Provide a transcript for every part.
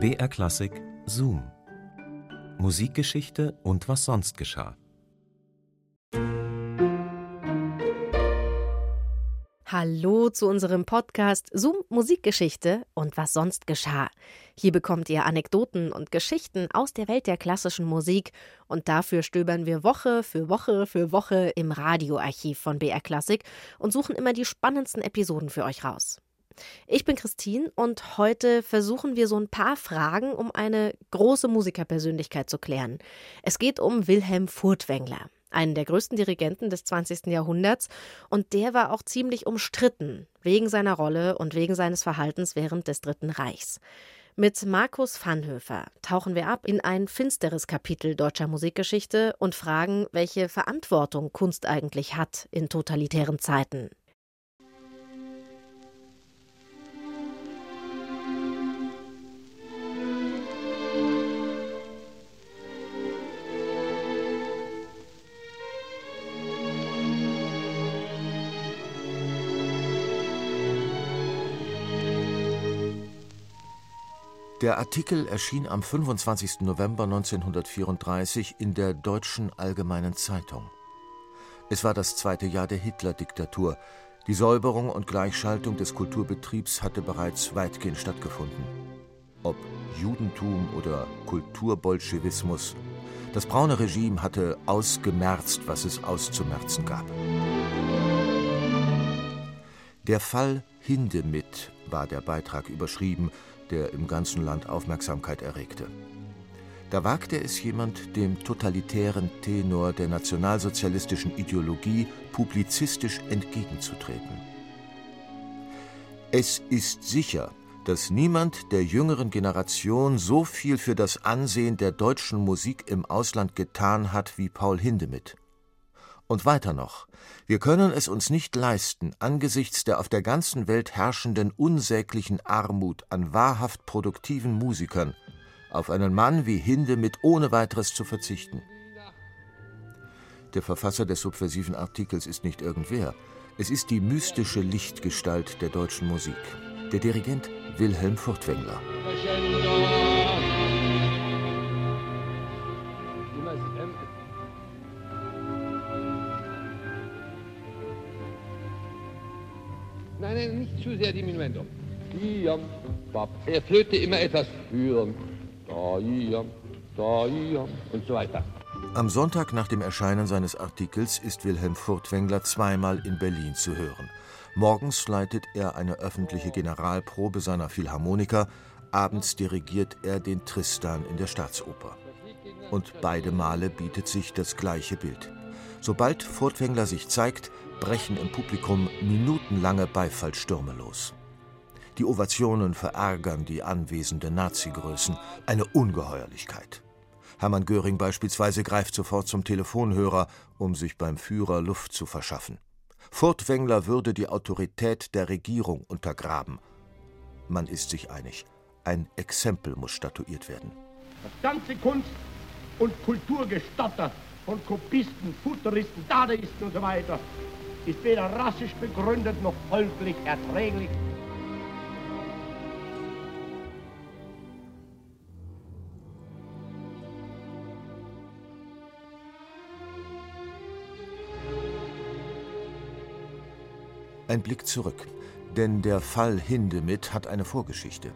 BR Klassik Zoom. Musikgeschichte und was sonst geschah. Hallo zu unserem Podcast Zoom Musikgeschichte und was sonst geschah. Hier bekommt ihr Anekdoten und Geschichten aus der Welt der klassischen Musik und dafür stöbern wir Woche für Woche für Woche im Radioarchiv von BR Klassik und suchen immer die spannendsten Episoden für euch raus. Ich bin Christine und heute versuchen wir so ein paar Fragen, um eine große Musikerpersönlichkeit zu klären. Es geht um Wilhelm Furtwängler, einen der größten Dirigenten des 20. Jahrhunderts, und der war auch ziemlich umstritten, wegen seiner Rolle und wegen seines Verhaltens während des Dritten Reichs. Mit Markus Vanhöfer tauchen wir ab in ein finsteres Kapitel deutscher Musikgeschichte und fragen, welche Verantwortung Kunst eigentlich hat in totalitären Zeiten. Der Artikel erschien am 25. November 1934 in der Deutschen Allgemeinen Zeitung. Es war das zweite Jahr der Hitler-Diktatur. Die Säuberung und Gleichschaltung des Kulturbetriebs hatte bereits weitgehend stattgefunden. Ob Judentum oder Kulturbolschewismus, das braune Regime hatte ausgemerzt, was es auszumerzen gab. Der Fall Hindemith war der Beitrag überschrieben, der im ganzen Land Aufmerksamkeit erregte. Da wagte es jemand, dem totalitären Tenor der nationalsozialistischen Ideologie publizistisch entgegenzutreten. Es ist sicher, dass niemand der jüngeren Generation so viel für das Ansehen der deutschen Musik im Ausland getan hat wie Paul Hindemith. Und weiter noch, wir können es uns nicht leisten, angesichts der auf der ganzen Welt herrschenden unsäglichen Armut an wahrhaft produktiven Musikern auf einen Mann wie Hindemith ohne weiteres zu verzichten. Der Verfasser des subversiven Artikels ist nicht irgendwer. Es ist die mystische Lichtgestalt der deutschen Musik, der Dirigent Wilhelm Furtwängler. Nein, nein, nicht zu sehr Diminuendo. Er flöte immer etwas höher. Und so weiter. Am Sonntag nach dem Erscheinen seines Artikels ist Wilhelm Furtwängler zweimal in Berlin zu hören. Morgens leitet er eine öffentliche Generalprobe seiner Philharmoniker, abends dirigiert er den Tristan in der Staatsoper. Und beide Male bietet sich das gleiche Bild. Sobald Furtwängler sich zeigt, brechen im Publikum minutenlange Beifallstürme los. Die Ovationen verärgern die anwesenden Nazi-Größen, eine Ungeheuerlichkeit. Hermann Göring beispielsweise greift sofort zum Telefonhörer, um sich beim Führer Luft zu verschaffen. Furtwängler würde die Autorität der Regierung untergraben. Man ist sich einig, ein Exempel muss statuiert werden. Das ganze Kunst- und Kulturgestotter von Kopisten, Futuristen, Dadaisten und so ist weder rassisch begründet noch folglich erträglich. Ein Blick zurück, denn der Fall Hindemith hat eine Vorgeschichte.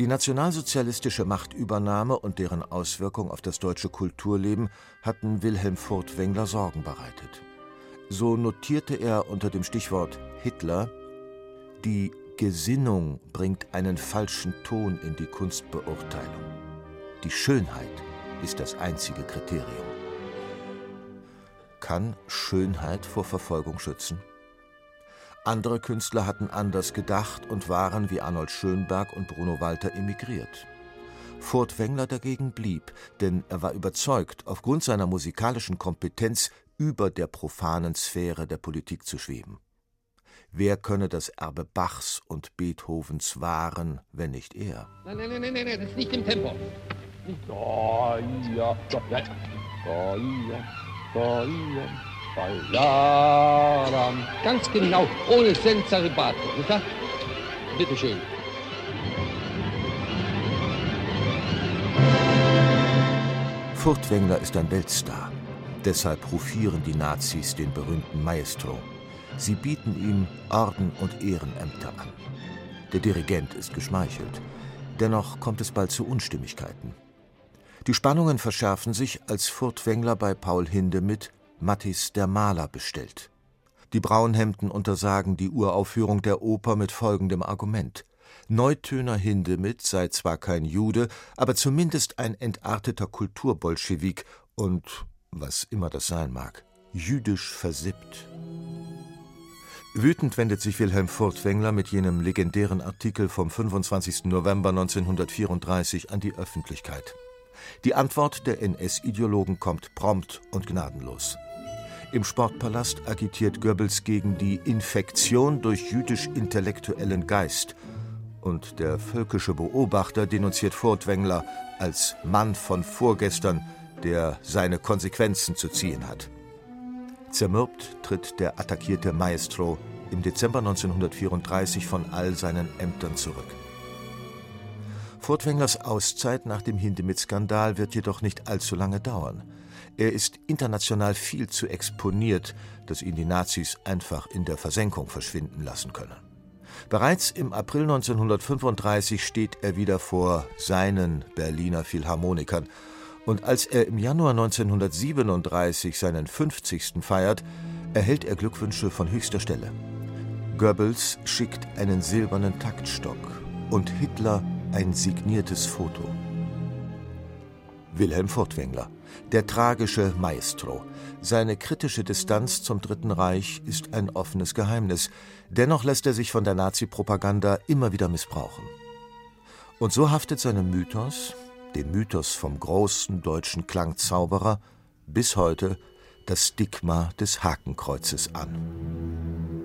Die nationalsozialistische Machtübernahme und deren Auswirkung auf das deutsche Kulturleben hatten Wilhelm Furtwängler Sorgen bereitet. So notierte er unter dem Stichwort Hitler, die Gesinnung bringt einen falschen Ton in die Kunstbeurteilung. Die Schönheit ist das einzige Kriterium. Kann Schönheit vor Verfolgung schützen? Andere Künstler hatten anders gedacht und waren wie Arnold Schönberg und Bruno Walter emigriert. Furtwängler dagegen blieb, denn er war überzeugt, aufgrund seiner musikalischen Kompetenz über der profanen Sphäre der Politik zu schweben. Wer könne das Erbe Bachs und Beethovens wahren, wenn nicht er? Nein, nein, nein, nein, nein, das ist nicht im Tempo. Da, ja, da, ja, da, ja, da, ja, da, Ganz genau, ohne wahr? Bitte schön. Furtwängler ist ein Weltstar. Deshalb rufieren die Nazis den berühmten Maestro. Sie bieten ihm Orden und Ehrenämter an. Der Dirigent ist geschmeichelt. Dennoch kommt es bald zu Unstimmigkeiten. Die Spannungen verschärfen sich, als Furtwängler bei Paul Hindemith Mattis der Maler bestellt. Die Braunhemden untersagen die Uraufführung der Oper mit folgendem Argument. Neutöner Hindemith sei zwar kein Jude, aber zumindest ein entarteter Kulturbolschewik und, was immer das sein mag, jüdisch versippt. Wütend wendet sich Wilhelm Furtwängler mit jenem legendären Artikel vom 25. November 1934 an die Öffentlichkeit. Die Antwort der NS-Ideologen kommt prompt und gnadenlos. Im Sportpalast agitiert Goebbels gegen die Infektion durch jüdisch-intellektuellen Geist. Und der völkische Beobachter denunziert Furtwängler als Mann von vorgestern, der seine Konsequenzen zu ziehen hat. Zermürbt tritt der attackierte Maestro im Dezember 1934 von all seinen Ämtern zurück. Furtwänglers Auszeit nach dem Hindemith-Skandal wird jedoch nicht allzu lange dauern. Er ist international viel zu exponiert, dass ihn die Nazis einfach in der Versenkung verschwinden lassen können. Bereits im April 1935 steht er wieder vor seinen Berliner Philharmonikern und als er im Januar 1937 seinen 50. feiert, erhält er Glückwünsche von höchster Stelle. Goebbels schickt einen silbernen Taktstock und Hitler ein signiertes Foto. Wilhelm Furtwängler, der tragische Maestro. Seine kritische Distanz zum Dritten Reich ist ein offenes Geheimnis. Dennoch lässt er sich von der Nazi-Propaganda immer wieder missbrauchen. Und so haftet seinem Mythos, dem Mythos vom großen deutschen Klangzauberer, bis heute das Stigma des Hakenkreuzes an.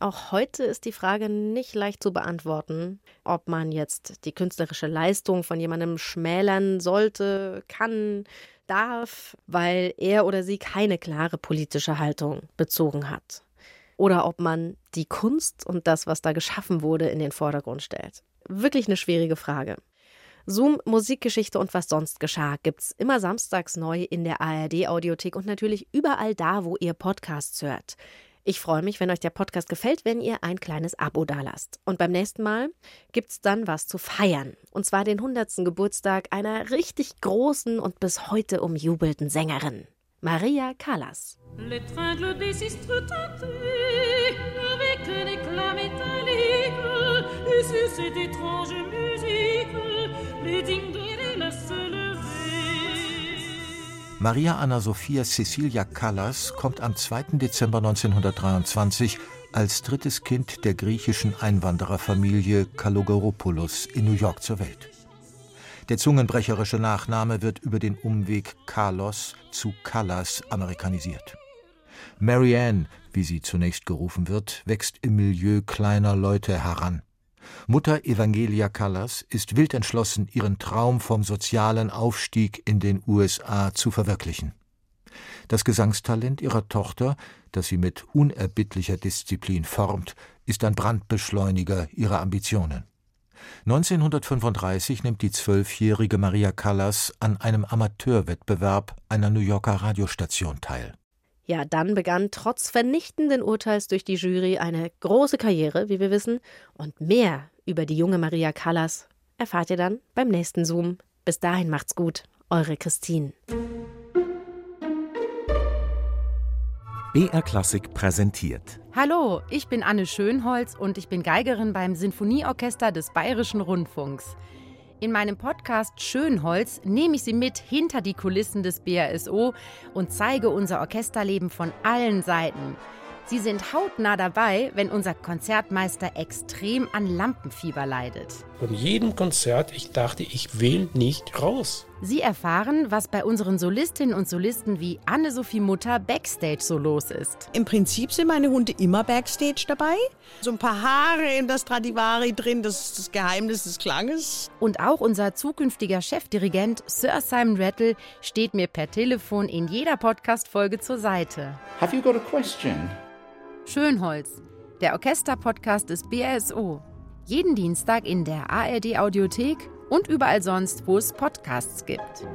Auch heute ist die Frage nicht leicht zu beantworten, ob man jetzt die künstlerische Leistung von jemandem schmälern sollte, kann, darf, weil er oder sie keine klare politische Haltung bezogen hat. Oder ob man die Kunst und das, was da geschaffen wurde, in den Vordergrund stellt. Wirklich eine schwierige Frage. Zoom, Musikgeschichte und was sonst geschah gibt's immer samstags neu in der ARD Audiothek und natürlich überall da, wo ihr Podcasts hört. Ich freue mich, wenn euch der Podcast gefällt, wenn ihr ein kleines Abo dalasst. Und beim nächsten Mal gibt's dann was zu feiern. Und zwar den 100. Geburtstag einer richtig großen und bis heute umjubelten Sängerin. Maria Callas. L'étreinte Maria Anna Sophia Cecilia Callas kommt am 2. Dezember 1923 als drittes Kind der griechischen Einwandererfamilie Kalogeropoulos in New York zur Welt. Der zungenbrecherische Nachname wird über den Umweg Carlos zu Callas amerikanisiert. Marianne, wie sie zunächst gerufen wird, wächst im Milieu kleiner Leute heran. Mutter Evangelia Callas ist wild entschlossen, ihren Traum vom sozialen Aufstieg in den USA zu verwirklichen. Das Gesangstalent ihrer Tochter, das sie mit unerbittlicher Disziplin formt, ist ein Brandbeschleuniger ihrer Ambitionen. 1935 nimmt die zwölfjährige Maria Callas an einem Amateurwettbewerb einer New Yorker Radiostation teil. Ja, dann begann trotz vernichtenden Urteils durch die Jury eine große Karriere, wie wir wissen. Und mehr über die junge Maria Callas erfahrt ihr dann beim nächsten Zoom. Bis dahin macht's gut. Eure Christine. BR Klassik präsentiert. Hallo, ich bin Anne Schönholz und ich bin Geigerin beim Sinfonieorchester des Bayerischen Rundfunks. In meinem Podcast Schönholz nehme ich Sie mit hinter die Kulissen des BRSO und zeige unser Orchesterleben von allen Seiten. Sie sind hautnah dabei, wenn unser Konzertmeister extrem an Lampenfieber leidet. Von jedem Konzert, ich dachte, ich will nicht raus. Sie erfahren, was bei unseren Solistinnen und Solisten wie Anne-Sophie Mutter backstage so los ist. Im Prinzip sind meine Hunde immer backstage dabei. So ein paar Haare in das Stradivari drin, das ist das Geheimnis des Klanges. Und auch unser zukünftiger Chefdirigent Sir Simon Rattle steht mir per Telefon in jeder Podcast-Folge zur Seite. Have you got a question? Schönholz, der Orchesterpodcast des BRSO. Jeden Dienstag in der ARD Audiothek und überall sonst, wo es Podcasts gibt.